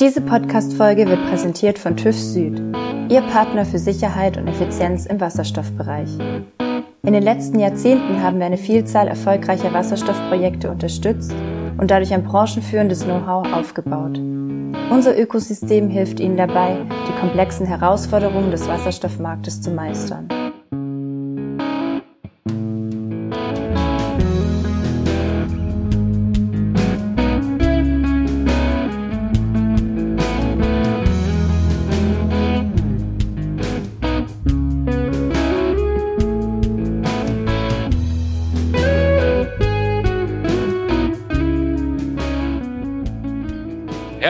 Diese Podcast-Folge wird präsentiert von TÜV Süd, Ihr Partner für Sicherheit und Effizienz im Wasserstoffbereich. In den letzten Jahrzehnten haben wir eine Vielzahl erfolgreicher Wasserstoffprojekte unterstützt und dadurch ein branchenführendes Know-how aufgebaut. Unser Ökosystem hilft Ihnen dabei, die komplexen Herausforderungen des Wasserstoffmarktes zu meistern.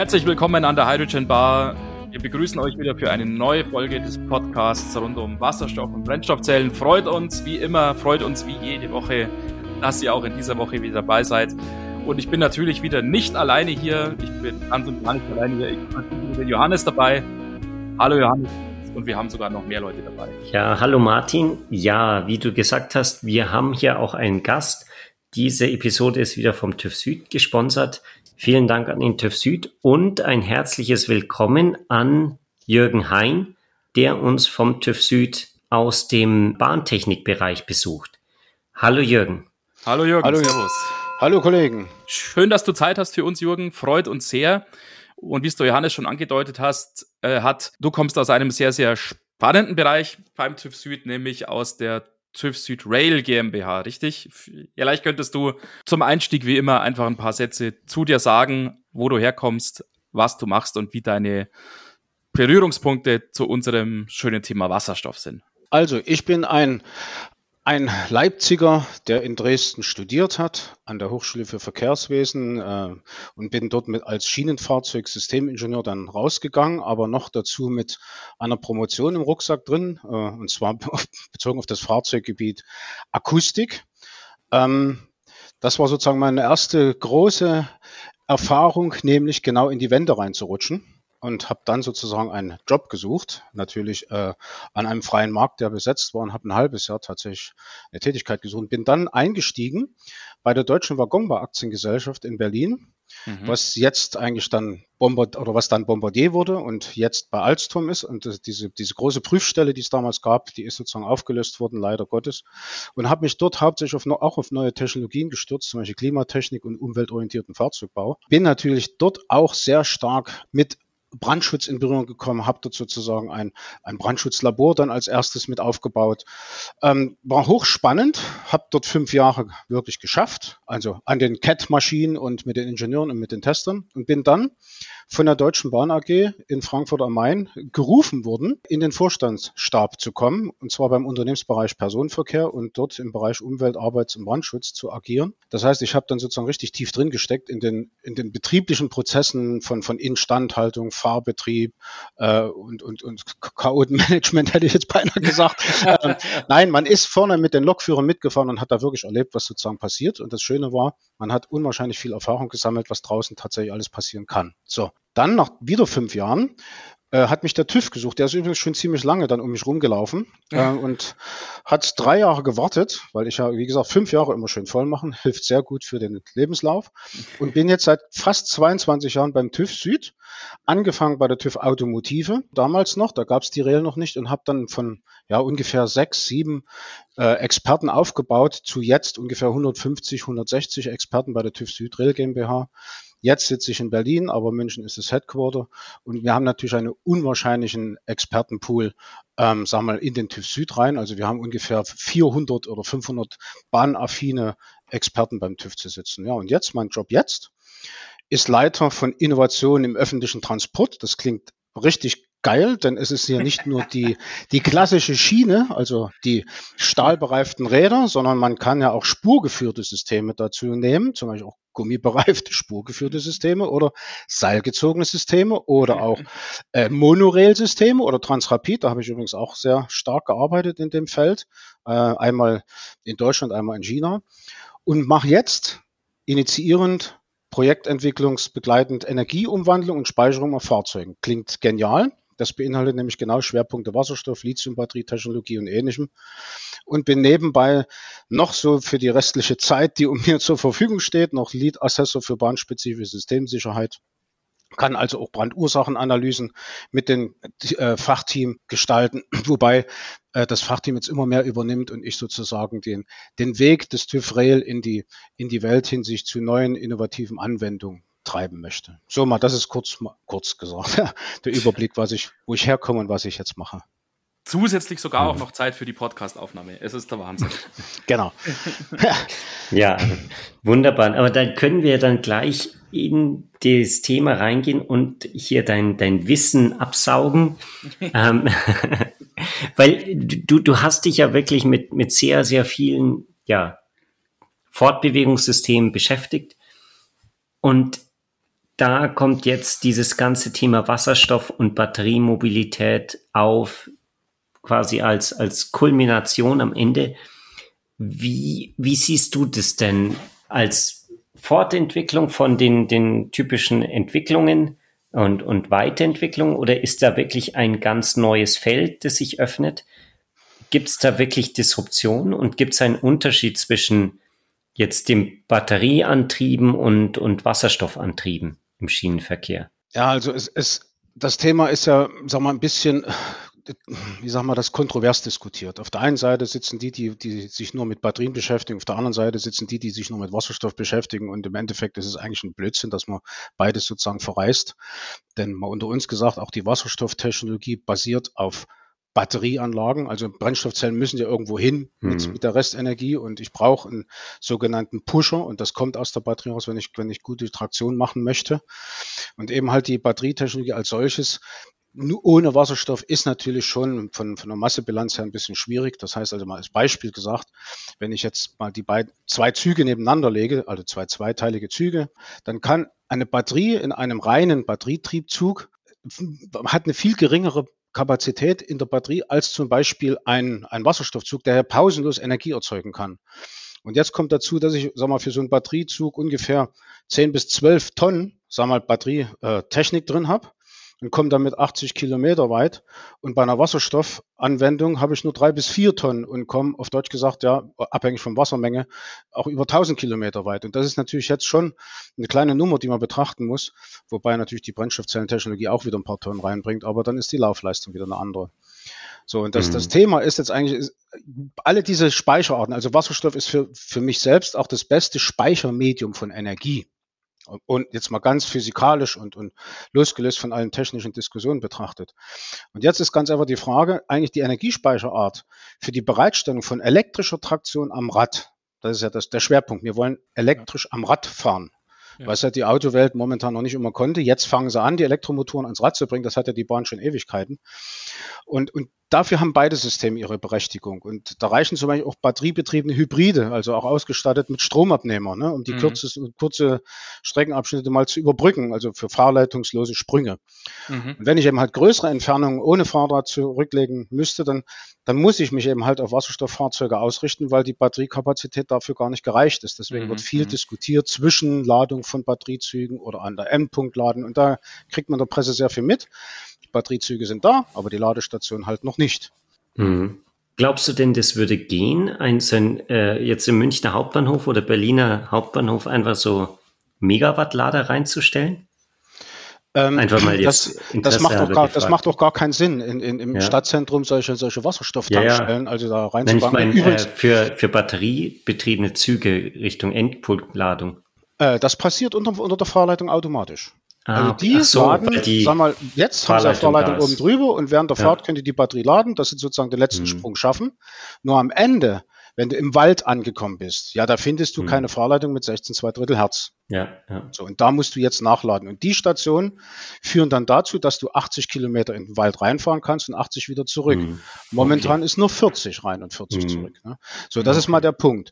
Herzlich willkommen an der Hydrogen Bar. Wir begrüßen euch wieder für eine neue Folge des Podcasts rund um Wasserstoff und Brennstoffzellen. Freut uns wie immer, freut uns wie jede Woche, dass ihr auch in dieser Woche wieder dabei seid. Und ich bin natürlich wieder nicht alleine hier. Ich bin ganz und gar nicht alleine hier. Ich habe den Johannes dabei. Hallo Johannes. Und wir haben sogar noch mehr Leute dabei. Ja, hallo Martin. Ja, wie du gesagt hast, wir haben hier auch einen Gast. Diese Episode ist wieder vom TÜV Süd gesponsert. Vielen Dank an den TÜV Süd und ein herzliches Willkommen an Jürgen Hein, der uns vom TÜV Süd aus dem Bahntechnikbereich besucht. Hallo Jürgen. Hallo Jürgen. Hallo, Servus. Hallo Kollegen. Schön, dass du Zeit hast für uns, Jürgen. Freut uns sehr. Und wie es du Johannes schon angedeutet hast, äh, hat, du kommst aus einem sehr, sehr spannenden Bereich beim TÜV Süd, nämlich aus der TÜV Süd Rail GmbH, richtig? Vielleicht könntest du zum Einstieg wie immer einfach ein paar Sätze zu dir sagen, wo du herkommst, was du machst und wie deine Berührungspunkte zu unserem schönen Thema Wasserstoff sind. Also, ich bin ein ein Leipziger, der in Dresden studiert hat, an der Hochschule für Verkehrswesen äh, und bin dort mit als Schienenfahrzeugsystemingenieur dann rausgegangen, aber noch dazu mit einer Promotion im Rucksack drin, äh, und zwar bezogen auf das Fahrzeuggebiet Akustik. Ähm, das war sozusagen meine erste große Erfahrung, nämlich genau in die Wände reinzurutschen und habe dann sozusagen einen Job gesucht, natürlich äh, an einem freien Markt, der besetzt war und habe ein halbes Jahr tatsächlich eine Tätigkeit gesucht. Bin dann eingestiegen bei der Deutschen Waggonbau Aktiengesellschaft in Berlin, mhm. was jetzt eigentlich dann Bombard oder was dann Bombardier wurde und jetzt bei Alstom ist. Und diese, diese große Prüfstelle, die es damals gab, die ist sozusagen aufgelöst worden, leider Gottes. Und habe mich dort hauptsächlich auf, auch auf neue Technologien gestürzt, zum Beispiel Klimatechnik und umweltorientierten Fahrzeugbau. Bin natürlich dort auch sehr stark mit Brandschutz in Berührung gekommen, habe dort sozusagen ein, ein Brandschutzlabor dann als erstes mit aufgebaut. Ähm, war hochspannend, habe dort fünf Jahre wirklich geschafft, also an den CAT-Maschinen und mit den Ingenieuren und mit den Testern und bin dann von der Deutschen Bahn AG in Frankfurt am Main gerufen worden, in den Vorstandsstab zu kommen, und zwar beim Unternehmensbereich Personenverkehr und dort im Bereich Umwelt, Arbeits- und Brandschutz zu agieren. Das heißt, ich habe dann sozusagen richtig tief drin gesteckt in den, in den betrieblichen Prozessen von, von Instandhaltung, Fahrbetrieb äh, und, und, und Chaotenmanagement, hätte ich jetzt beinahe gesagt. ähm, nein, man ist vorne mit den Lokführern mitgefahren und hat da wirklich erlebt, was sozusagen passiert. Und das Schöne war, man hat unwahrscheinlich viel Erfahrung gesammelt, was draußen tatsächlich alles passieren kann. So, dann nach wieder fünf Jahren äh, hat mich der TÜV gesucht. Der ist übrigens schon ziemlich lange dann um mich rumgelaufen äh, und hat drei Jahre gewartet, weil ich ja, wie gesagt, fünf Jahre immer schön voll machen, hilft sehr gut für den Lebenslauf und bin jetzt seit fast 22 Jahren beim TÜV Süd, angefangen bei der TÜV Automotive, damals noch, da gab es die Rail noch nicht und habe dann von ja ungefähr sechs, sieben äh, Experten aufgebaut zu jetzt ungefähr 150, 160 Experten bei der TÜV Süd Rail GmbH Jetzt sitze ich in Berlin, aber München ist das Headquarter und wir haben natürlich einen unwahrscheinlichen Expertenpool, ähm, sagen wir mal, in den TÜV Süd rein. Also wir haben ungefähr 400 oder 500 bahnaffine Experten beim TÜV zu sitzen. Ja, und jetzt, mein Job jetzt, ist Leiter von Innovation im öffentlichen Transport. Das klingt richtig geil, denn es ist hier nicht nur die, die klassische Schiene, also die stahlbereiften Räder, sondern man kann ja auch spurgeführte Systeme dazu nehmen, zum Beispiel auch gummibereifte spurgeführte Systeme oder seilgezogene Systeme oder auch äh, Monorail-Systeme oder Transrapid. Da habe ich übrigens auch sehr stark gearbeitet in dem Feld, äh, einmal in Deutschland, einmal in China und mache jetzt initiierend projektentwicklungsbegleitend Energieumwandlung und Speicherung auf Fahrzeugen. Klingt genial. Das beinhaltet nämlich genau Schwerpunkte Wasserstoff, Lithiumbatterietechnologie und ähnlichem. Und bin nebenbei noch so für die restliche Zeit, die um mir zur Verfügung steht, noch Lead Assessor für bahnspezifische Systemsicherheit kann also auch Brandursachenanalysen mit dem äh, Fachteam gestalten, wobei äh, das Fachteam jetzt immer mehr übernimmt und ich sozusagen den, den Weg des TÜV Rail in die, in die Welt hinsicht zu neuen innovativen Anwendungen treiben möchte. So mal, das ist kurz, kurz gesagt, der Überblick, was ich, wo ich herkomme und was ich jetzt mache zusätzlich sogar auch noch Zeit für die Podcastaufnahme. Es ist der Wahnsinn. Genau. ja, wunderbar. Aber dann können wir dann gleich in das Thema reingehen und hier dein, dein Wissen absaugen. ähm, weil du, du hast dich ja wirklich mit, mit sehr, sehr vielen ja, Fortbewegungssystemen beschäftigt. Und da kommt jetzt dieses ganze Thema Wasserstoff und Batteriemobilität auf, quasi als, als Kulmination am Ende. Wie, wie siehst du das denn als Fortentwicklung von den, den typischen Entwicklungen und, und Weiterentwicklung oder ist da wirklich ein ganz neues Feld, das sich öffnet? Gibt es da wirklich Disruption und gibt es einen Unterschied zwischen jetzt dem Batterieantrieben und, und Wasserstoffantrieben im Schienenverkehr? Ja, also es, es, das Thema ist ja, sag mal, ein bisschen wie sagen wir das, kontrovers diskutiert. Auf der einen Seite sitzen die, die, die sich nur mit Batterien beschäftigen, auf der anderen Seite sitzen die, die sich nur mit Wasserstoff beschäftigen und im Endeffekt ist es eigentlich ein Blödsinn, dass man beides sozusagen verreist. Denn mal unter uns gesagt, auch die Wasserstofftechnologie basiert auf Batterieanlagen, also Brennstoffzellen müssen ja irgendwo hin mit, mhm. mit der Restenergie und ich brauche einen sogenannten Pusher und das kommt aus der Batterie raus, wenn ich, wenn ich gute Traktion machen möchte. Und eben halt die Batterietechnologie als solches nur ohne Wasserstoff ist natürlich schon von, von der Massebilanz her ein bisschen schwierig. Das heißt also mal als Beispiel gesagt, wenn ich jetzt mal die beiden, zwei Züge nebeneinander lege, also zwei zweiteilige Züge, dann kann eine Batterie in einem reinen Batterietriebzug hat eine viel geringere Kapazität in der Batterie als zum Beispiel ein, ein Wasserstoffzug, der ja pausenlos Energie erzeugen kann. Und jetzt kommt dazu, dass ich, sag mal, für so einen Batteriezug ungefähr 10 bis 12 Tonnen, sag mal, Batterietechnik drin habe und komme damit 80 Kilometer weit. Und bei einer Wasserstoffanwendung habe ich nur drei bis vier Tonnen und komme, auf Deutsch gesagt, ja, abhängig von Wassermenge, auch über 1000 Kilometer weit. Und das ist natürlich jetzt schon eine kleine Nummer, die man betrachten muss, wobei natürlich die Brennstoffzellentechnologie auch wieder ein paar Tonnen reinbringt, aber dann ist die Laufleistung wieder eine andere. So, und das, mhm. das Thema ist jetzt eigentlich, ist, alle diese Speicherarten, also Wasserstoff ist für, für mich selbst auch das beste Speichermedium von Energie und jetzt mal ganz physikalisch und, und losgelöst von allen technischen Diskussionen betrachtet. Und jetzt ist ganz einfach die Frage, eigentlich die Energiespeicherart für die Bereitstellung von elektrischer Traktion am Rad. Das ist ja das, der Schwerpunkt. Wir wollen elektrisch am Rad fahren. Ja. Was ja die Autowelt momentan noch nicht immer konnte. Jetzt fangen sie an, die Elektromotoren ans Rad zu bringen. Das hat ja die Bahn schon Ewigkeiten. Und, und dafür haben beide Systeme ihre Berechtigung. Und da reichen zum Beispiel auch batteriebetriebene Hybride, also auch ausgestattet mit Stromabnehmer, ne, um die mhm. kurze, kurze Streckenabschnitte mal zu überbrücken, also für fahrleitungslose Sprünge. Mhm. Und wenn ich eben halt größere Entfernungen ohne Fahrrad zurücklegen müsste, dann, dann muss ich mich eben halt auf Wasserstofffahrzeuge ausrichten, weil die Batteriekapazität dafür gar nicht gereicht ist. Deswegen mhm. wird viel mhm. diskutiert zwischen Ladung von Batteriezügen oder an der Endpunkt laden. Und da kriegt man der Presse sehr viel mit. Batteriezüge sind da, aber die Ladestation halt noch nicht. Mhm. Glaubst du denn, das würde gehen, ein, so ein, äh, jetzt im Münchner Hauptbahnhof oder Berliner Hauptbahnhof einfach so Megawatt-Lader reinzustellen? Ähm, einfach mal jetzt. Das, das macht, doch gar, das macht doch gar keinen Sinn, in, in, im ja. Stadtzentrum solche, solche Wasserstofftankstellen, ja, ja. also da reinzubauen. Ich meine, äh, für, für batteriebetriebene Züge Richtung Endpunktladung. Äh, das passiert unter, unter der Fahrleitung automatisch. Ah, also die so, laden, die sag mal, jetzt haben sie eine Fahrleitung oben drüber und während der ja. Fahrt können die die Batterie laden, dass sie sozusagen den letzten hm. Sprung schaffen. Nur am Ende wenn du im Wald angekommen bist, ja, da findest du mhm. keine Fahrleitung mit 16 2 Drittel Hertz. Ja, ja. So, und da musst du jetzt nachladen. Und die Stationen führen dann dazu, dass du 80 Kilometer in den Wald reinfahren kannst und 80 wieder zurück. Mhm. Momentan okay. ist nur 40 rein und 40 mhm. zurück. Ne? So, das okay. ist mal der Punkt.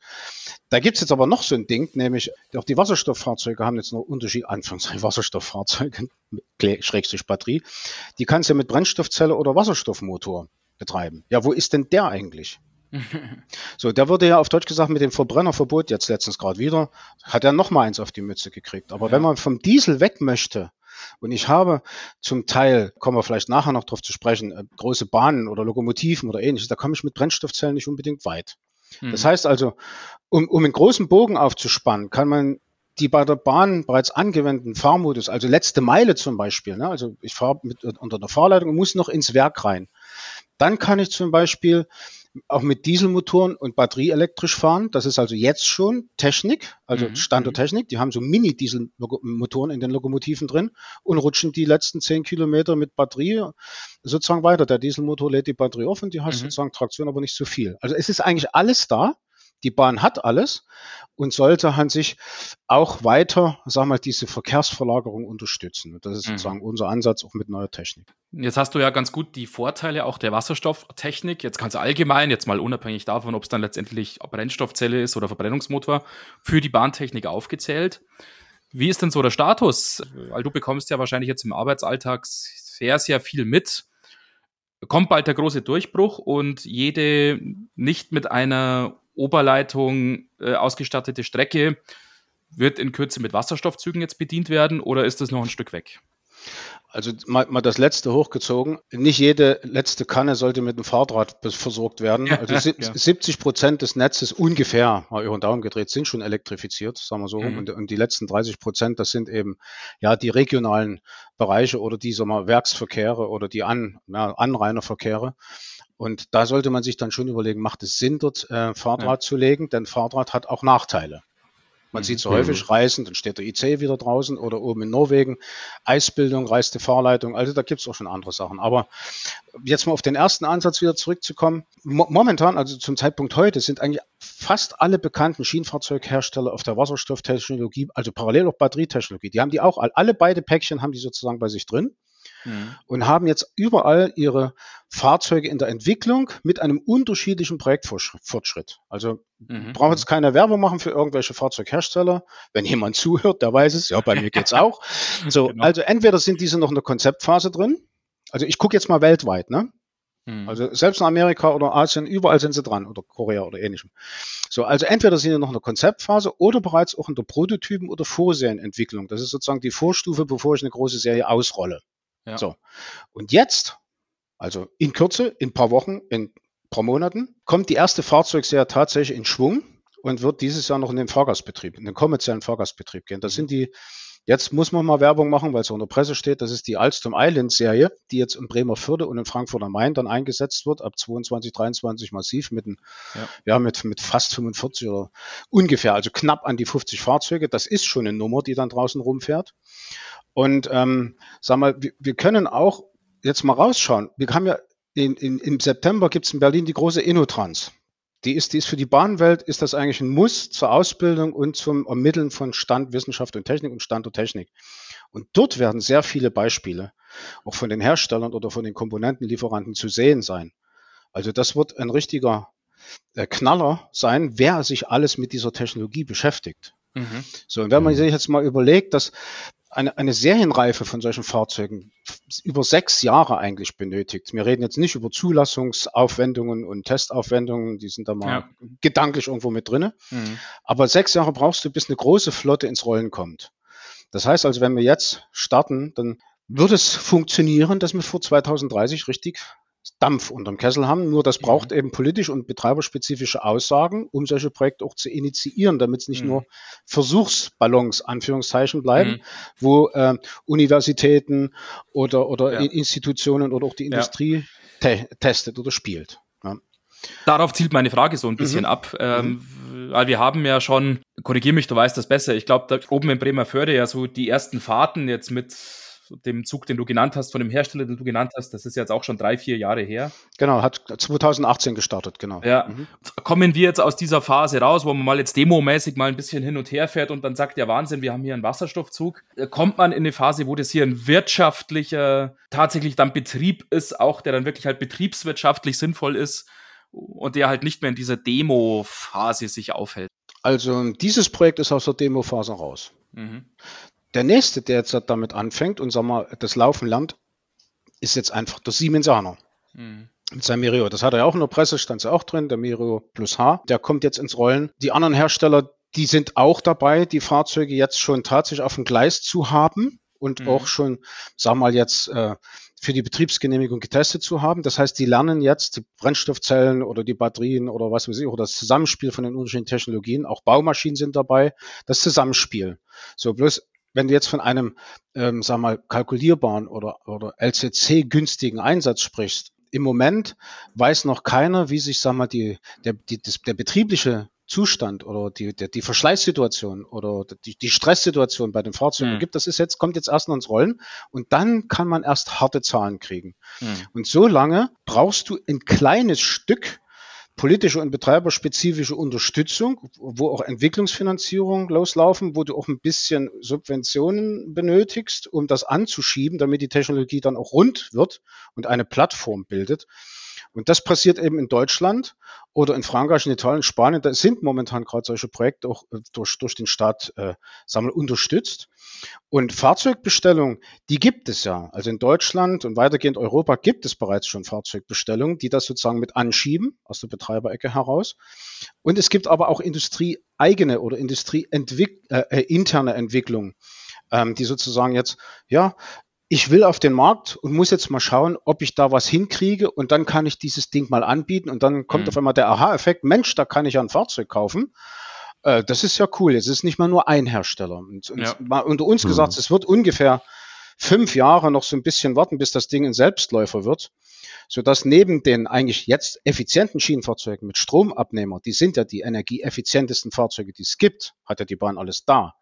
Da gibt's jetzt aber noch so ein Ding, nämlich auch die Wasserstofffahrzeuge haben jetzt noch Unterschied, Anführungszeichen Wasserstofffahrzeuge, Schrägstrich Batterie, die kannst du ja mit Brennstoffzelle oder Wasserstoffmotor betreiben. Ja, wo ist denn der eigentlich? so, der wurde ja auf Deutsch gesagt mit dem Verbrennerverbot jetzt letztens gerade wieder, hat er noch mal eins auf die Mütze gekriegt. Aber ja. wenn man vom Diesel weg möchte, und ich habe zum Teil, kommen wir vielleicht nachher noch drauf zu sprechen, äh, große Bahnen oder Lokomotiven oder ähnliches, da komme ich mit Brennstoffzellen nicht unbedingt weit. Mhm. Das heißt also, um, um einen großen Bogen aufzuspannen, kann man die bei der Bahn bereits angewendeten Fahrmodus, also letzte Meile zum Beispiel, ne, also ich fahre mit, unter der Fahrleitung und muss noch ins Werk rein, dann kann ich zum Beispiel auch mit Dieselmotoren und batterieelektrisch fahren. Das ist also jetzt schon Technik, also mhm. Standardtechnik. Die haben so Mini-Dieselmotoren in den Lokomotiven drin und rutschen die letzten zehn Kilometer mit Batterie sozusagen weiter. Der Dieselmotor lädt die Batterie auf und die hat mhm. sozusagen Traktion, aber nicht so viel. Also es ist eigentlich alles da. Die Bahn hat alles und sollte an sich auch weiter, sagen wir mal, diese Verkehrsverlagerung unterstützen. Und das ist mhm. sozusagen unser Ansatz auch mit neuer Technik. Jetzt hast du ja ganz gut die Vorteile auch der Wasserstofftechnik. Jetzt du allgemein, jetzt mal unabhängig davon, ob es dann letztendlich Brennstoffzelle ist oder Verbrennungsmotor, für die Bahntechnik aufgezählt. Wie ist denn so der Status? Weil du bekommst ja wahrscheinlich jetzt im Arbeitsalltag sehr, sehr viel mit kommt bald der große Durchbruch und jede nicht mit einer Oberleitung äh, ausgestattete Strecke wird in Kürze mit Wasserstoffzügen jetzt bedient werden oder ist das noch ein Stück weg? Also mal, mal das letzte hochgezogen. Nicht jede letzte Kanne sollte mit einem Fahrrad versorgt werden. Also ja, 70 Prozent des Netzes ungefähr, mal über den Daumen gedreht, sind schon elektrifiziert, sagen wir so. Mhm. Und, und, die letzten 30 Prozent, das sind eben ja die regionalen Bereiche oder die sagen wir, Werksverkehre oder die An, ja, Anrainerverkehre. Und da sollte man sich dann schon überlegen, macht es Sinn, dort äh, Fahrrad ja. zu legen? Denn Fahrrad hat auch Nachteile. Man mhm. sieht so häufig mhm. Reisen, dann steht der IC wieder draußen oder oben in Norwegen, Eisbildung, reiste Fahrleitung, also da gibt es auch schon andere Sachen. Aber jetzt mal auf den ersten Ansatz wieder zurückzukommen. Mo momentan, also zum Zeitpunkt heute, sind eigentlich fast alle bekannten Schienenfahrzeughersteller auf der Wasserstofftechnologie, also parallel auch Batterietechnologie, die haben die auch, alle beide Päckchen haben die sozusagen bei sich drin mhm. und haben jetzt überall ihre Fahrzeuge in der Entwicklung mit einem unterschiedlichen Projektfortschritt. Also mhm. brauche jetzt keine Werbung machen für irgendwelche Fahrzeughersteller. Wenn jemand zuhört, der weiß es. Ja, bei mir geht's auch. So, genau. also entweder sind diese noch in der Konzeptphase drin. Also ich gucke jetzt mal weltweit, ne? Mhm. Also selbst in Amerika oder Asien, überall sind sie dran oder Korea oder ähnlichem. So, also entweder sind sie noch in der Konzeptphase oder bereits auch in der Prototypen- oder Vorserienentwicklung. Das ist sozusagen die Vorstufe, bevor ich eine große Serie ausrolle. Ja. So. Und jetzt, also in Kürze, in ein paar Wochen, in ein paar Monaten, kommt die erste Fahrzeugserie tatsächlich in Schwung und wird dieses Jahr noch in den Fahrgastbetrieb, in den kommerziellen Fahrgastbetrieb gehen. Das sind die, jetzt muss man mal Werbung machen, weil es auch in der Presse steht, das ist die Alstom Island Serie, die jetzt in Bremerförde und in Frankfurt am Main dann eingesetzt wird, ab 22, 23 massiv mit, ein, ja. ja. mit, mit fast 45 oder ungefähr, also knapp an die 50 Fahrzeuge. Das ist schon eine Nummer, die dann draußen rumfährt. Und ähm, sag mal, wir, wir können auch jetzt mal rausschauen. Wir haben ja in, in, im September gibt es in Berlin die große Innotrans. Die ist, die ist für die Bahnwelt ist das eigentlich ein Muss zur Ausbildung und zum Ermitteln von Stand Wissenschaft und Technik und Stand und Technik. Und dort werden sehr viele Beispiele auch von den Herstellern oder von den Komponentenlieferanten zu sehen sein. Also das wird ein richtiger äh, Knaller sein, wer sich alles mit dieser Technologie beschäftigt. Mhm. So, und wenn man sich jetzt mal überlegt, dass eine, eine Serienreife von solchen Fahrzeugen über sechs Jahre eigentlich benötigt. Wir reden jetzt nicht über Zulassungsaufwendungen und Testaufwendungen, die sind da mal ja. gedanklich irgendwo mit drinne. Mhm. Aber sechs Jahre brauchst du, bis eine große Flotte ins Rollen kommt. Das heißt also, wenn wir jetzt starten, dann wird es funktionieren, dass wir vor 2030 richtig Dampf unterm Kessel haben. Nur das braucht mhm. eben politisch und betreiberspezifische Aussagen, um solche Projekte auch zu initiieren, damit es nicht mhm. nur Versuchsballons, Anführungszeichen, bleiben, mhm. wo äh, Universitäten oder, oder ja. Institutionen oder auch die Industrie ja. te testet oder spielt. Ja. Darauf zielt meine Frage so ein bisschen mhm. ab. Ähm, mhm. weil wir haben ja schon, korrigier mich, du weißt das besser, ich glaube, da oben in Bremerförde ja so die ersten Fahrten jetzt mit dem Zug, den du genannt hast, von dem Hersteller, den du genannt hast, das ist jetzt auch schon drei, vier Jahre her. Genau, hat 2018 gestartet, genau. Ja. Mhm. Kommen wir jetzt aus dieser Phase raus, wo man mal jetzt demomäßig mal ein bisschen hin und her fährt und dann sagt, ja Wahnsinn, wir haben hier einen Wasserstoffzug. Äh, kommt man in eine Phase, wo das hier ein wirtschaftlicher, tatsächlich dann Betrieb ist, auch der dann wirklich halt betriebswirtschaftlich sinnvoll ist und der halt nicht mehr in dieser Demo-Phase sich aufhält? Also dieses Projekt ist aus der Demo-Phase raus. Mhm. Der nächste, der jetzt damit anfängt und sag mal, das Laufen lernt, ist jetzt einfach der Siemensaner. Mhm. Mit seinem Mirio. Das hat er ja auch in der Presse, stand ja auch drin, der Mirio Plus H. Der kommt jetzt ins Rollen. Die anderen Hersteller, die sind auch dabei, die Fahrzeuge jetzt schon tatsächlich auf dem Gleis zu haben und mhm. auch schon, sag mal jetzt, äh, für die Betriebsgenehmigung getestet zu haben. Das heißt, die lernen jetzt die Brennstoffzellen oder die Batterien oder was weiß ich, oder das Zusammenspiel von den unterschiedlichen Technologien. Auch Baumaschinen sind dabei. Das Zusammenspiel. So, bloß wenn du jetzt von einem, ähm, sag mal, kalkulierbaren oder, oder LCC-günstigen Einsatz sprichst, im Moment weiß noch keiner, wie sich, sag mal, die, der, die, das, der betriebliche Zustand oder die, die, die Verschleißsituation oder die, die Stresssituation bei den Fahrzeugen mhm. gibt, das ist jetzt, kommt jetzt erst ins Rollen und dann kann man erst harte Zahlen kriegen. Mhm. Und so lange brauchst du ein kleines Stück politische und betreiberspezifische Unterstützung, wo auch Entwicklungsfinanzierung loslaufen, wo du auch ein bisschen Subventionen benötigst, um das anzuschieben, damit die Technologie dann auch rund wird und eine Plattform bildet. Und das passiert eben in Deutschland oder in Frankreich, in Italien, Spanien. Da sind momentan gerade solche Projekte auch äh, durch, durch den Staat äh, sagen wir, unterstützt. Und Fahrzeugbestellungen, die gibt es ja. Also in Deutschland und weitergehend Europa gibt es bereits schon Fahrzeugbestellungen, die das sozusagen mit anschieben, aus der Betreiberecke heraus. Und es gibt aber auch industrieeigene oder industrieinterne äh, äh Entwicklungen, ähm, die sozusagen jetzt, ja, ich will auf den Markt und muss jetzt mal schauen, ob ich da was hinkriege und dann kann ich dieses Ding mal anbieten und dann kommt mhm. auf einmal der Aha-Effekt, Mensch, da kann ich ja ein Fahrzeug kaufen. Äh, das ist ja cool. Jetzt ist nicht mal nur ein Hersteller. Und, und ja. mal unter uns mhm. gesagt, es wird ungefähr fünf Jahre noch so ein bisschen warten, bis das Ding ein Selbstläufer wird, sodass neben den eigentlich jetzt effizienten Schienenfahrzeugen mit Stromabnehmer, die sind ja die energieeffizientesten Fahrzeuge, die es gibt, hat ja die Bahn alles da.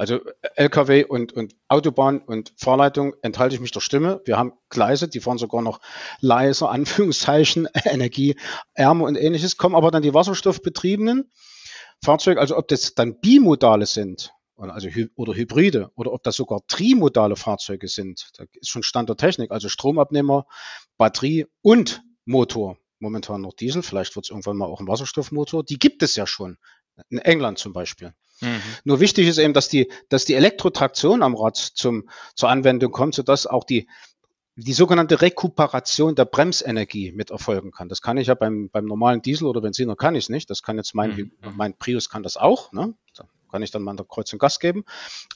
Also Lkw und, und Autobahn und Fahrleitung enthalte ich mich der Stimme. Wir haben Gleise, die fahren sogar noch leiser, Anführungszeichen, energieärmer und ähnliches, kommen aber dann die wasserstoffbetriebenen Fahrzeuge, also ob das dann Bimodale sind, also oder Hybride oder ob das sogar trimodale Fahrzeuge sind. Da ist schon Stand der Technik, also Stromabnehmer, Batterie und Motor. Momentan noch Diesel, vielleicht wird es irgendwann mal auch ein Wasserstoffmotor. Die gibt es ja schon. In England zum Beispiel. Mhm. Nur wichtig ist eben, dass die, dass die Elektrotraktion am Rad zum, zur Anwendung kommt, sodass auch die, die sogenannte Rekuperation der Bremsenergie mit erfolgen kann. Das kann ich ja beim, beim normalen Diesel oder Benziner kann ich es nicht. Das kann jetzt mein, mhm. mein Prius kann das auch. Ne? Kann ich dann mal an der Kreuzung Gas geben.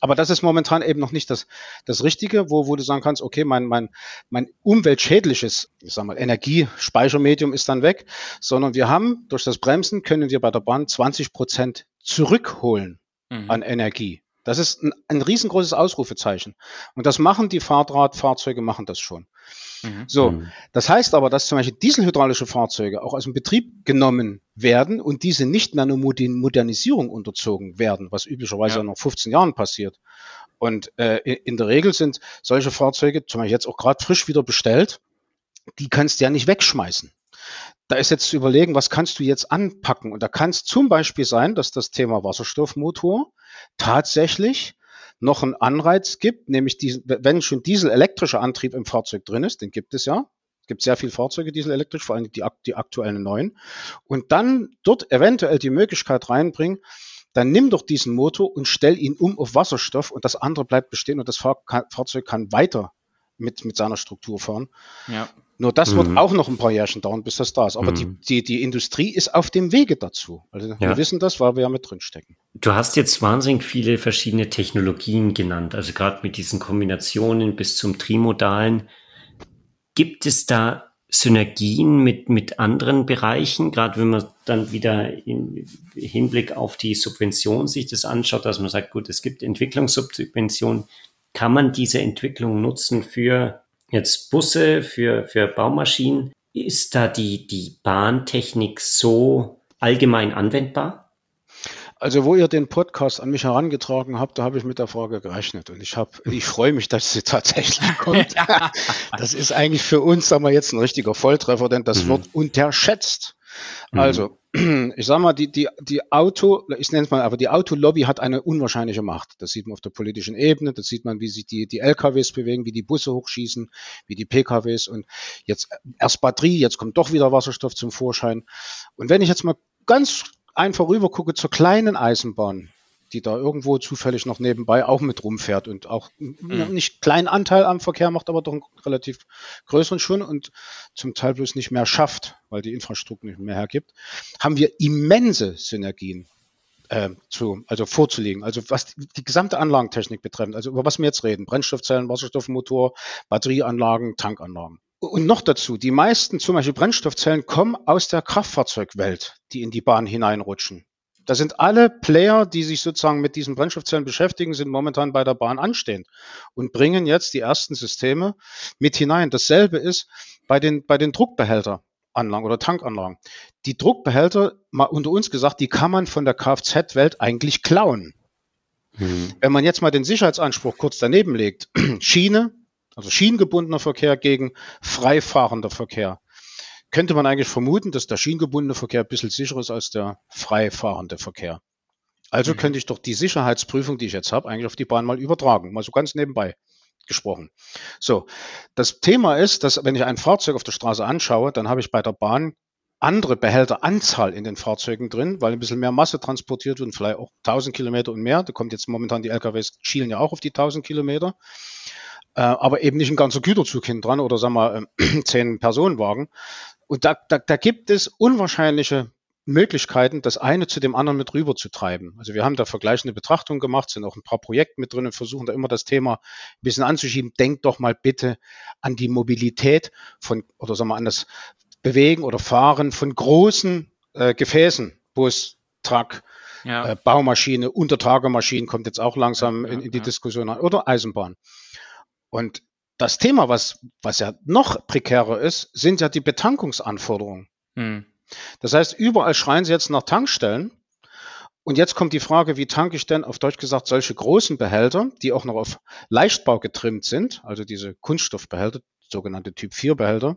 Aber das ist momentan eben noch nicht das, das Richtige, wo, wo du sagen kannst, okay, mein, mein, mein umweltschädliches, ich sag mal, Energiespeichermedium ist dann weg, sondern wir haben durch das Bremsen können wir bei der Bahn 20 Prozent zurückholen mhm. an Energie. Das ist ein, ein, riesengroßes Ausrufezeichen. Und das machen die Fahrradfahrzeuge, machen das schon. Mhm. So, mhm. das heißt aber, dass zum Beispiel dieselhydraulische Fahrzeuge auch aus dem Betrieb genommen werden und diese nicht mehr nur Modernisierung unterzogen werden, was üblicherweise ja. noch 15 Jahren passiert. Und äh, in der Regel sind solche Fahrzeuge, zum Beispiel jetzt auch gerade frisch wieder bestellt, die kannst du ja nicht wegschmeißen da ist jetzt zu überlegen, was kannst du jetzt anpacken? Und da kann es zum Beispiel sein, dass das Thema Wasserstoffmotor tatsächlich noch einen Anreiz gibt, nämlich die, wenn schon dieselelektrischer Antrieb im Fahrzeug drin ist, den gibt es ja. Es gibt sehr viele Fahrzeuge dieselelektrisch, vor allem die, die aktuellen neuen. Und dann dort eventuell die Möglichkeit reinbringen, dann nimm doch diesen Motor und stell ihn um auf Wasserstoff und das andere bleibt bestehen und das Fahrzeug kann weiter mit, mit seiner Struktur fahren. Ja. Nur das mhm. wird auch noch ein paar Jährchen dauern, bis das da ist. Aber mhm. die, die, die Industrie ist auf dem Wege dazu. Also ja. wir wissen das, weil wir ja mit drin stecken. Du hast jetzt wahnsinnig viele verschiedene Technologien genannt, also gerade mit diesen Kombinationen bis zum Trimodalen. Gibt es da Synergien mit, mit anderen Bereichen, gerade wenn man dann wieder im Hinblick auf die Subvention sich das anschaut, dass man sagt, gut, es gibt Entwicklungssubventionen, kann man diese Entwicklung nutzen für jetzt Busse, für, für Baumaschinen. Ist da die, die Bahntechnik so allgemein anwendbar? Also, wo ihr den Podcast an mich herangetragen habt, da habe ich mit der Frage gerechnet und ich habe, ich freue mich, dass sie tatsächlich kommt. das ist eigentlich für uns, sagen wir jetzt ein richtiger Volltreffer, denn das mhm. wird unterschätzt. Mhm. Also, ich sag mal, die, die, die Auto, ich nenne es mal, aber die Autolobby hat eine unwahrscheinliche Macht. Das sieht man auf der politischen Ebene, das sieht man, wie sich die, die LKWs bewegen, wie die Busse hochschießen, wie die PKWs und jetzt erst Batterie, jetzt kommt doch wieder Wasserstoff zum Vorschein. Und wenn ich jetzt mal ganz einfach rüber gucke zur kleinen Eisenbahn, die da irgendwo zufällig noch nebenbei auch mit rumfährt und auch mhm. nicht kleinen Anteil am Verkehr macht, aber doch einen relativ größeren schon und zum Teil bloß nicht mehr schafft, weil die Infrastruktur nicht mehr hergibt, haben wir immense Synergien äh, zu, also vorzulegen. Also was die, die gesamte Anlagentechnik betrifft, also über was wir jetzt reden, Brennstoffzellen, Wasserstoffmotor, Batterieanlagen, Tankanlagen. Und noch dazu, die meisten, zum Beispiel Brennstoffzellen, kommen aus der Kraftfahrzeugwelt, die in die Bahn hineinrutschen. Da sind alle Player, die sich sozusagen mit diesen Brennstoffzellen beschäftigen, sind momentan bei der Bahn anstehend und bringen jetzt die ersten Systeme mit hinein. Dasselbe ist bei den, bei den Druckbehälteranlagen oder Tankanlagen. Die Druckbehälter, mal unter uns gesagt, die kann man von der Kfz-Welt eigentlich klauen. Mhm. Wenn man jetzt mal den Sicherheitsanspruch kurz daneben legt, Schiene, also schienengebundener Verkehr gegen freifahrender Verkehr könnte man eigentlich vermuten, dass der schienengebundene Verkehr ein bisschen sicherer ist als der freifahrende Verkehr. Also mhm. könnte ich doch die Sicherheitsprüfung, die ich jetzt habe, eigentlich auf die Bahn mal übertragen, mal so ganz nebenbei gesprochen. So, das Thema ist, dass wenn ich ein Fahrzeug auf der Straße anschaue, dann habe ich bei der Bahn andere Behälteranzahl in den Fahrzeugen drin, weil ein bisschen mehr Masse transportiert wird und vielleicht auch 1000 Kilometer und mehr. Da kommt jetzt momentan die LKWs schielen ja auch auf die 1000 Kilometer, äh, aber eben nicht ein ganzer Güterzug hinten dran oder sagen wir äh, zehn Personenwagen, und da, da, da gibt es unwahrscheinliche Möglichkeiten, das eine zu dem anderen mit rüber zu treiben. Also wir haben da vergleichende Betrachtungen gemacht, sind auch ein paar Projekte mit drin und versuchen da immer das Thema ein bisschen anzuschieben. Denkt doch mal bitte an die Mobilität von, oder sagen wir an das Bewegen oder Fahren von großen äh, Gefäßen, Bus, Truck, ja. äh, Baumaschine, Untertagemaschinen kommt jetzt auch langsam in, in, die ja. Diskussion an, oder Eisenbahn. Und das Thema, was, was ja noch prekärer ist, sind ja die Betankungsanforderungen. Hm. Das heißt, überall schreien sie jetzt nach Tankstellen. Und jetzt kommt die Frage, wie tanke ich denn auf Deutsch gesagt solche großen Behälter, die auch noch auf Leichtbau getrimmt sind, also diese Kunststoffbehälter, sogenannte Typ 4 Behälter,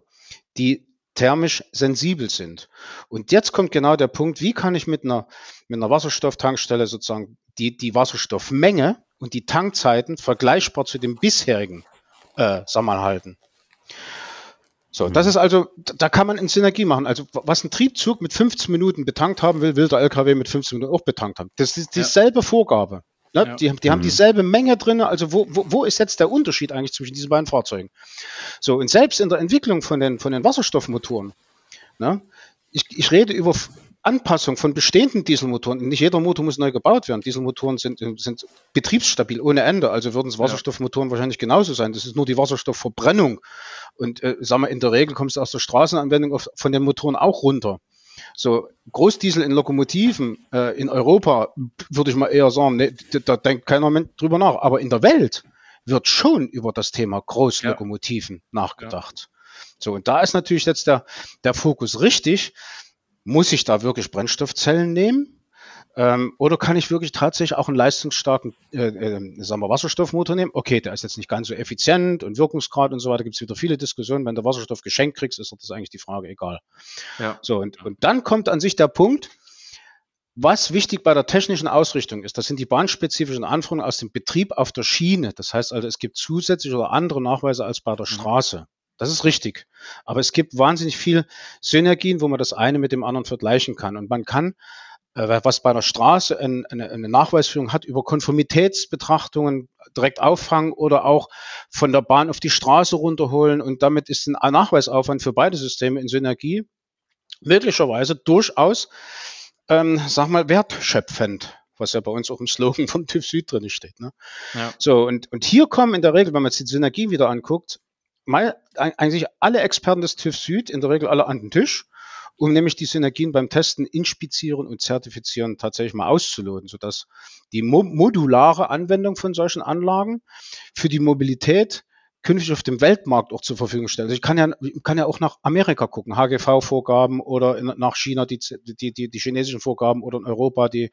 die thermisch sensibel sind. Und jetzt kommt genau der Punkt, wie kann ich mit einer, mit einer Wasserstofftankstelle sozusagen die, die Wasserstoffmenge und die Tankzeiten vergleichbar zu dem bisherigen äh, halten. So, das mhm. ist also, da kann man in Synergie machen. Also, was ein Triebzug mit 15 Minuten betankt haben will, will der LKW mit 15 Minuten auch betankt haben. Das ist dieselbe ja. Vorgabe. Ne? Ja. Die, die mhm. haben dieselbe Menge drin. Also, wo, wo, wo ist jetzt der Unterschied eigentlich zwischen diesen beiden Fahrzeugen? So, und selbst in der Entwicklung von den, von den Wasserstoffmotoren, ne? ich, ich rede über Anpassung von bestehenden Dieselmotoren. Nicht jeder Motor muss neu gebaut werden. Dieselmotoren sind, sind betriebsstabil ohne Ende. Also würden es Wasserstoffmotoren ja. wahrscheinlich genauso sein. Das ist nur die Wasserstoffverbrennung. Und äh, sagen wir, in der Regel kommst du aus der Straßenanwendung auf, von den Motoren auch runter. So, Großdiesel in Lokomotiven äh, in Europa würde ich mal eher sagen, nee, da denkt keiner drüber nach. Aber in der Welt wird schon über das Thema Großlokomotiven ja. nachgedacht. Ja. So, und da ist natürlich jetzt der, der Fokus richtig. Muss ich da wirklich Brennstoffzellen nehmen? Ähm, oder kann ich wirklich tatsächlich auch einen leistungsstarken äh, äh, sagen wir Wasserstoffmotor nehmen? Okay, der ist jetzt nicht ganz so effizient und Wirkungsgrad und so weiter. Gibt es wieder viele Diskussionen. Wenn du Wasserstoff geschenkt kriegst, ist das eigentlich die Frage egal. Ja. So, und, und dann kommt an sich der Punkt, was wichtig bei der technischen Ausrichtung ist, das sind die bahnspezifischen Anforderungen aus dem Betrieb auf der Schiene. Das heißt also, es gibt zusätzliche oder andere Nachweise als bei der mhm. Straße. Das ist richtig. Aber es gibt wahnsinnig viel Synergien, wo man das eine mit dem anderen vergleichen kann. Und man kann, äh, was bei einer Straße eine, eine Nachweisführung hat, über Konformitätsbetrachtungen direkt auffangen oder auch von der Bahn auf die Straße runterholen. Und damit ist ein Nachweisaufwand für beide Systeme in Synergie möglicherweise durchaus, ähm, sag mal, wertschöpfend was ja bei uns auch im Slogan vom TÜV Süd drin steht. Ne? Ja. So, und, und hier kommen in der Regel, wenn man jetzt die Synergie wieder anguckt, mal, eigentlich alle Experten des TÜV Süd, in der Regel alle an den Tisch, um nämlich die Synergien beim Testen, Inspizieren und Zertifizieren tatsächlich mal auszuloten, sodass die mo modulare Anwendung von solchen Anlagen für die Mobilität künftig auf dem Weltmarkt auch zur Verfügung stellen. Also ich kann ja, kann ja auch nach Amerika gucken, HGV-Vorgaben oder in, nach China die, die, die, die chinesischen Vorgaben oder in Europa die,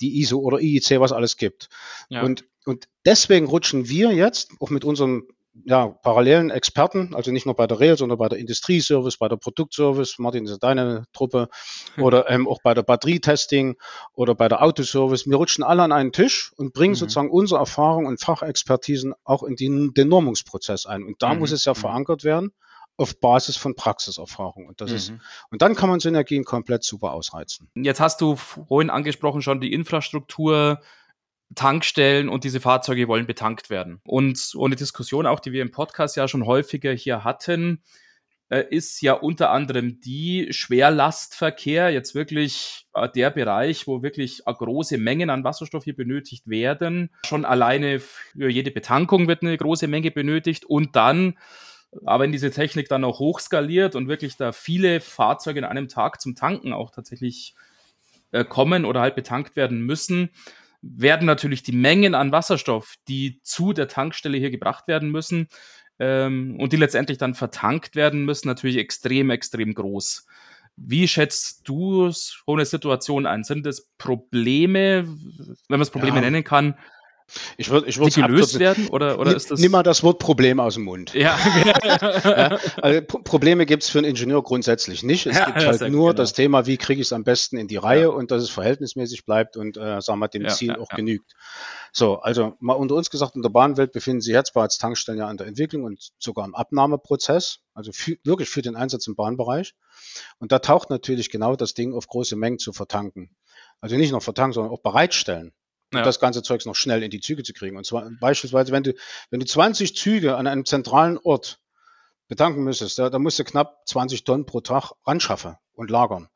die ISO oder IEC, was alles gibt. Ja. Und, und deswegen rutschen wir jetzt auch mit unserem ja, parallelen Experten, also nicht nur bei der Rail, sondern bei der Industrieservice, bei der Produktservice, Martin, das ist deine Truppe, hm. oder ähm, auch bei der Batterietesting oder bei der Autoservice. Wir rutschen alle an einen Tisch und bringen mhm. sozusagen unsere Erfahrung und Fachexpertisen auch in den, den Normungsprozess ein. Und da mhm. muss es ja mhm. verankert werden auf Basis von Praxiserfahrung. Und das mhm. ist, und dann kann man Synergien komplett super ausreizen. Jetzt hast du vorhin angesprochen schon die Infrastruktur, Tankstellen und diese Fahrzeuge wollen betankt werden. Und ohne Diskussion auch, die wir im Podcast ja schon häufiger hier hatten, äh, ist ja unter anderem die Schwerlastverkehr, jetzt wirklich äh, der Bereich, wo wirklich äh, große Mengen an Wasserstoff hier benötigt werden. Schon alleine für jede Betankung wird eine große Menge benötigt und dann aber wenn diese Technik dann auch hochskaliert und wirklich da viele Fahrzeuge in einem Tag zum Tanken auch tatsächlich kommen oder halt betankt werden müssen, werden natürlich die Mengen an Wasserstoff, die zu der Tankstelle hier gebracht werden müssen ähm, und die letztendlich dann vertankt werden müssen, natürlich extrem, extrem groß. Wie schätzt du so eine Situation ein? Sind es Probleme, wenn man es Probleme ja. nennen kann, ich würde, ich würde die gelöst werden oder, oder ist das? Nimm mal das Wort Problem aus dem Mund. Ja. ja also Probleme gibt es für einen Ingenieur grundsätzlich nicht. Es ja, gibt halt nur genau. das Thema, wie kriege ich es am besten in die Reihe ja. und dass es verhältnismäßig bleibt und äh, sagen wir dem Ziel auch genügt. So, also mal unter uns gesagt, in der Bahnwelt befinden sich jetzt bereits Tankstellen ja an der Entwicklung und sogar im Abnahmeprozess, also für, wirklich für den Einsatz im Bahnbereich. Und da taucht natürlich genau das Ding auf große Mengen zu vertanken. Also nicht nur vertanken, sondern auch bereitstellen ja. das ganze Zeugs noch schnell in die Züge zu kriegen. Und zwar beispielsweise, wenn du, wenn du 20 Züge an einem zentralen Ort betanken müsstest, da, da musst du knapp 20 Tonnen pro Tag ranschaffen und lagern.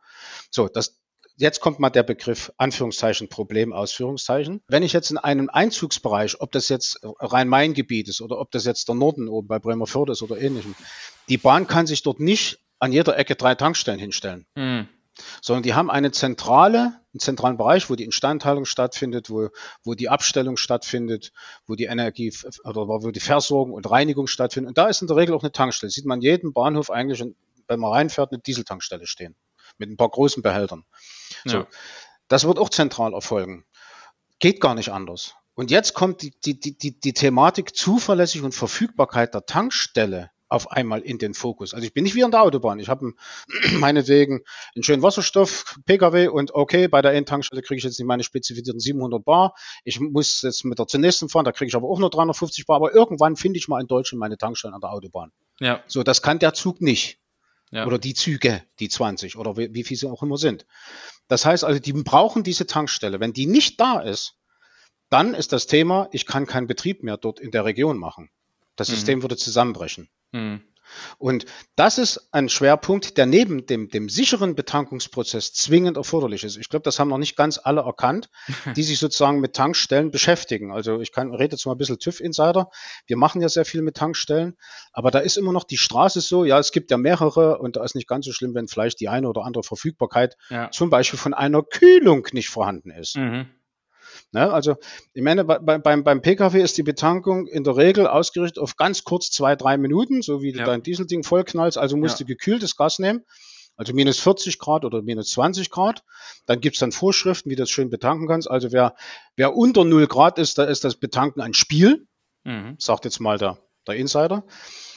So, das, jetzt kommt mal der Begriff Anführungszeichen Problem, Ausführungszeichen. Wenn ich jetzt in einem Einzugsbereich, ob das jetzt Rhein-Main-Gebiet ist oder ob das jetzt der Norden oben bei Bremerförde ist oder ähnlichem, die Bahn kann sich dort nicht an jeder Ecke drei Tankstellen hinstellen. Mhm sondern die haben eine zentrale, einen zentralen Bereich, wo die Instandhaltung stattfindet, wo, wo die Abstellung stattfindet, wo die Energie oder wo die Versorgung und Reinigung stattfindet. Und da ist in der Regel auch eine Tankstelle. Sieht man jeden Bahnhof eigentlich, wenn man reinfährt, eine Dieseltankstelle stehen. Mit ein paar großen Behältern. So. Ja. Das wird auch zentral erfolgen. Geht gar nicht anders. Und jetzt kommt die, die, die, die Thematik Zuverlässig und Verfügbarkeit der Tankstelle auf einmal in den Fokus. Also ich bin nicht wie an der Autobahn. Ich habe meinetwegen einen schönen Wasserstoff, PKW und okay, bei der Endtankstelle kriege ich jetzt nicht meine spezifizierten 700 Bar. Ich muss jetzt mit der zur nächsten fahren, da kriege ich aber auch nur 350 Bar. Aber irgendwann finde ich mal in Deutschland meine Tankstellen an der Autobahn. Ja. So, das kann der Zug nicht. Ja. Oder die Züge, die 20 oder wie, wie viel sie auch immer sind. Das heißt also, die brauchen diese Tankstelle. Wenn die nicht da ist, dann ist das Thema, ich kann keinen Betrieb mehr dort in der Region machen. Das mhm. System würde zusammenbrechen. Mhm. Und das ist ein Schwerpunkt, der neben dem, dem sicheren Betankungsprozess zwingend erforderlich ist. Ich glaube, das haben noch nicht ganz alle erkannt, die sich sozusagen mit Tankstellen beschäftigen. Also ich kann, rede jetzt mal ein bisschen TÜV-Insider. Wir machen ja sehr viel mit Tankstellen, aber da ist immer noch die Straße so, ja, es gibt ja mehrere und da ist nicht ganz so schlimm, wenn vielleicht die eine oder andere Verfügbarkeit ja. zum Beispiel von einer Kühlung nicht vorhanden ist. Mhm. Ne? Also ich meine, bei, beim, beim Pkw ist die Betankung in der Regel ausgerichtet auf ganz kurz zwei, drei Minuten, so wie ja. du dein Dieselding vollknallst. Also musst ja. du gekühltes Gas nehmen, also minus 40 Grad oder minus 20 Grad. Dann gibt's dann Vorschriften, wie du das schön betanken kannst. Also wer, wer unter 0 Grad ist, da ist das Betanken ein Spiel, mhm. sagt jetzt mal der, der Insider.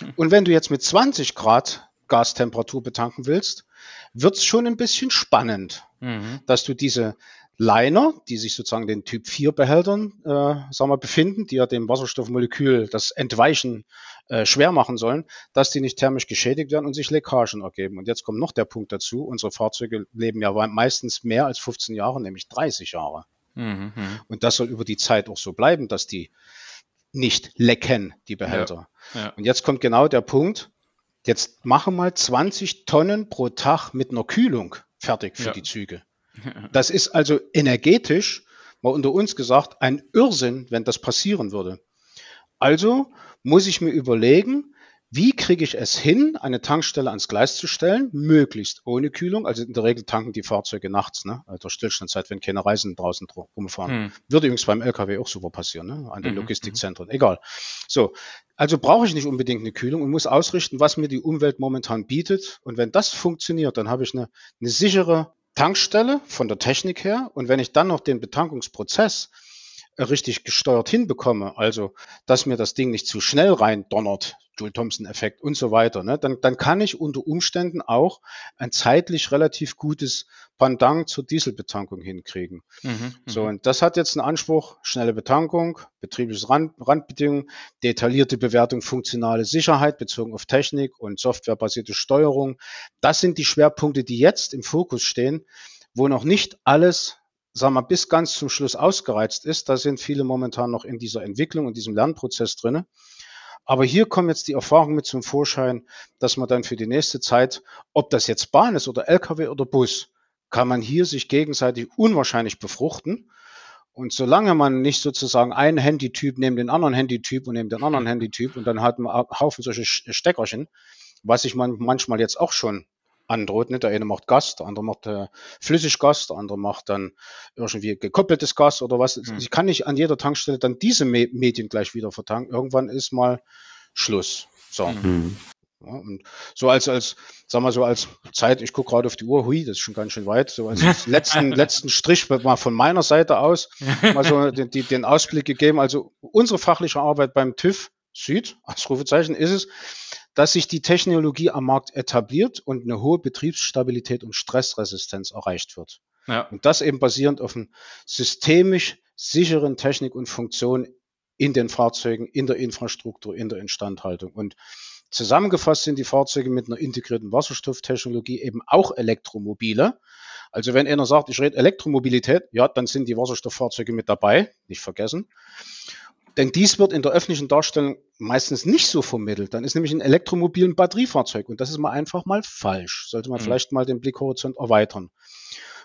Mhm. Und wenn du jetzt mit 20 Grad Gastemperatur betanken willst, wird's schon ein bisschen spannend, mhm. dass du diese Liner, die sich sozusagen den Typ 4 Behältern äh, sagen wir, befinden, die ja dem Wasserstoffmolekül das Entweichen äh, schwer machen sollen, dass die nicht thermisch geschädigt werden und sich Leckagen ergeben. Und jetzt kommt noch der Punkt dazu, unsere Fahrzeuge leben ja meistens mehr als 15 Jahre, nämlich 30 Jahre. Mhm. Und das soll über die Zeit auch so bleiben, dass die nicht lecken, die Behälter. Ja, ja. Und jetzt kommt genau der Punkt, jetzt machen mal 20 Tonnen pro Tag mit einer Kühlung fertig für ja. die Züge. Das ist also energetisch, mal unter uns gesagt, ein Irrsinn, wenn das passieren würde. Also muss ich mir überlegen, wie kriege ich es hin, eine Tankstelle ans Gleis zu stellen, möglichst ohne Kühlung. Also in der Regel tanken die Fahrzeuge nachts, ne? Also Stillstandzeit, wenn keine Reisen draußen rumfahren. Hm. Würde übrigens beim LKW auch super passieren, ne? An den mhm. Logistikzentren. Egal. So. Also brauche ich nicht unbedingt eine Kühlung und muss ausrichten, was mir die Umwelt momentan bietet. Und wenn das funktioniert, dann habe ich eine, eine sichere Tankstelle von der Technik her. Und wenn ich dann noch den Betankungsprozess richtig gesteuert hinbekomme, also dass mir das Ding nicht zu schnell rein donnert, Joule-Thompson-Effekt und so weiter, ne, dann, dann kann ich unter Umständen auch ein zeitlich relativ gutes Pendant zur Dieselbetankung hinkriegen. Mhm, mhm, so, und das hat jetzt einen Anspruch, schnelle Betankung, betriebliches Rand, Randbedingungen, detaillierte Bewertung, funktionale Sicherheit bezogen auf Technik und softwarebasierte Steuerung. Das sind die Schwerpunkte, die jetzt im Fokus stehen, wo noch nicht alles sagen wir, bis ganz zum Schluss ausgereizt ist. Da sind viele momentan noch in dieser Entwicklung und diesem Lernprozess drinne. Aber hier kommen jetzt die Erfahrungen mit zum Vorschein, dass man dann für die nächste Zeit, ob das jetzt Bahn ist oder LKW oder Bus, kann man hier sich gegenseitig unwahrscheinlich befruchten. Und solange man nicht sozusagen einen Handytyp neben den anderen Handytyp und neben den anderen Handytyp und dann hat man einen Haufen solche Steckerchen, was man manchmal jetzt auch schon androht. Ne? Der eine macht Gas, der andere macht äh, Flüssiggas, der andere macht dann irgendwie gekoppeltes Gas oder was. Mhm. Ich kann nicht an jeder Tankstelle dann diese Me Medien gleich wieder vertanken. Irgendwann ist mal Schluss. So. Mhm. Ja, und so als, als, sag mal so als Zeit, ich gucke gerade auf die Uhr, hui, das ist schon ganz schön weit, so als letzten, letzten Strich mal von meiner Seite aus mal so den, die, den Ausblick gegeben. Also unsere fachliche Arbeit beim TÜV Süd, als Rufezeichen, ist es, dass sich die Technologie am Markt etabliert und eine hohe Betriebsstabilität und Stressresistenz erreicht wird. Ja. Und das eben basierend auf einer systemisch sicheren Technik und Funktion in den Fahrzeugen, in der Infrastruktur, in der Instandhaltung. Und zusammengefasst sind die Fahrzeuge mit einer integrierten Wasserstofftechnologie eben auch Elektromobile. Also wenn einer sagt, ich rede Elektromobilität, ja, dann sind die Wasserstofffahrzeuge mit dabei, nicht vergessen. Denn dies wird in der öffentlichen Darstellung meistens nicht so vermittelt. Dann ist nämlich ein Elektromobil ein Batteriefahrzeug und das ist mal einfach mal falsch. Sollte man mhm. vielleicht mal den Blickhorizont erweitern.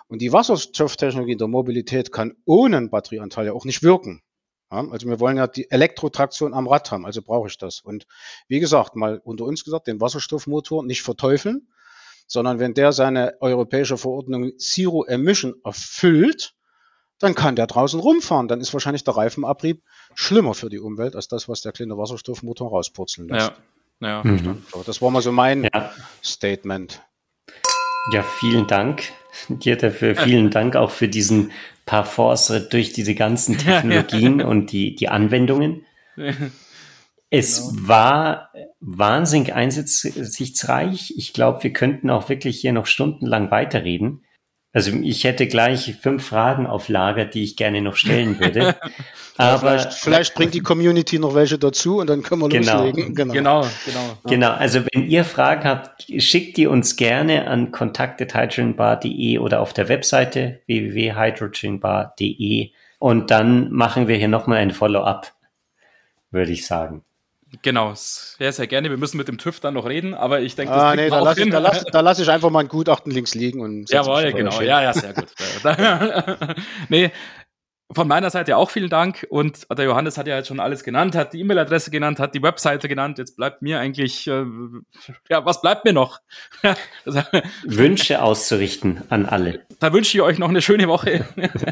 Und die Wasserstofftechnologie der Mobilität kann ohne einen Batterieanteil ja auch nicht wirken. Ja, also wir wollen ja die Elektrotraktion am Rad haben, also brauche ich das. Und wie gesagt, mal unter uns gesagt, den Wasserstoffmotor nicht verteufeln, sondern wenn der seine europäische Verordnung Zero Emission erfüllt, dann kann der draußen rumfahren. Dann ist wahrscheinlich der Reifenabrieb schlimmer für die Umwelt als das, was der kleine Wasserstoffmotor rauspurzeln lässt. Ja, ja mhm. Das war mal so mein ja. Statement. Ja, vielen Dank dir dafür. Vielen Dank auch für diesen Parforce durch diese ganzen Technologien und die, die Anwendungen. Es genau. war wahnsinnig einsichtsreich. Ich glaube, wir könnten auch wirklich hier noch stundenlang weiterreden. Also ich hätte gleich fünf Fragen auf Lager, die ich gerne noch stellen würde. Aber vielleicht, vielleicht, bringt die Community noch welche dazu und dann können wir genau, loslegen. Genau, genau. Genau, genau. Also wenn ihr Fragen habt, schickt die uns gerne an kontakte.hydrogenbar.de oder auf der Webseite www.hydrogenbar.de und dann machen wir hier nochmal ein Follow-up, würde ich sagen. Genau, sehr, sehr gerne. Wir müssen mit dem TÜV dann noch reden, aber ich denke, das ah, nee, da lasse ich, da lass, da lass ich einfach mal ein Gutachten links liegen und. Jawohl, genau. Ja, ja, sehr gut. nee, von meiner Seite auch vielen Dank. Und der Johannes hat ja jetzt schon alles genannt, hat die E-Mail-Adresse genannt, hat die Webseite genannt. Jetzt bleibt mir eigentlich, äh, ja, was bleibt mir noch? Wünsche auszurichten an alle. Da wünsche ich euch noch eine schöne Woche.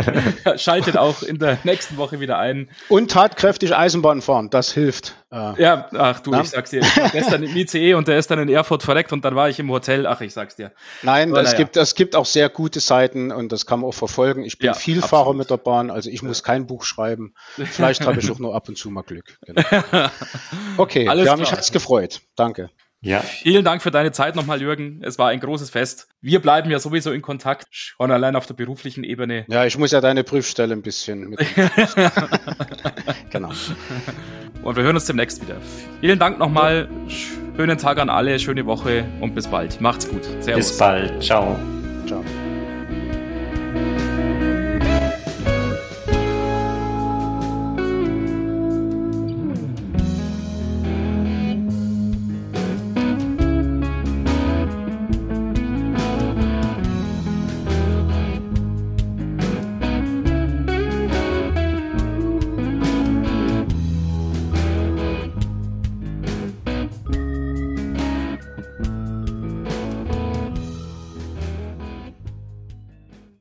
Schaltet auch in der nächsten Woche wieder ein. Und tatkräftig Eisenbahn fahren, das hilft. Äh, ja, ach du, Na? ich sag's dir. Ich war gestern im ICE und der ist dann in Erfurt verreckt und dann war ich im Hotel. Ach, ich sag's dir. Nein, es, ja. gibt, es gibt auch sehr gute Seiten und das kann man auch verfolgen. Ich bin ja, Vielfahrer absolut. mit der Bahn, also ich muss kein Buch schreiben. Vielleicht habe ich auch nur ab und zu mal Glück. Genau. Okay, Alles ja, klar. mich hat's gefreut. Danke. Ja. Vielen Dank für deine Zeit nochmal, Jürgen. Es war ein großes Fest. Wir bleiben ja sowieso in Kontakt, schon allein auf der beruflichen Ebene. Ja, ich muss ja deine Prüfstelle ein bisschen mit. genau. Und wir hören uns demnächst wieder. Vielen Dank nochmal. Schönen Tag an alle, schöne Woche und bis bald. Macht's gut. Servus. Bis bald. Ciao. Ciao.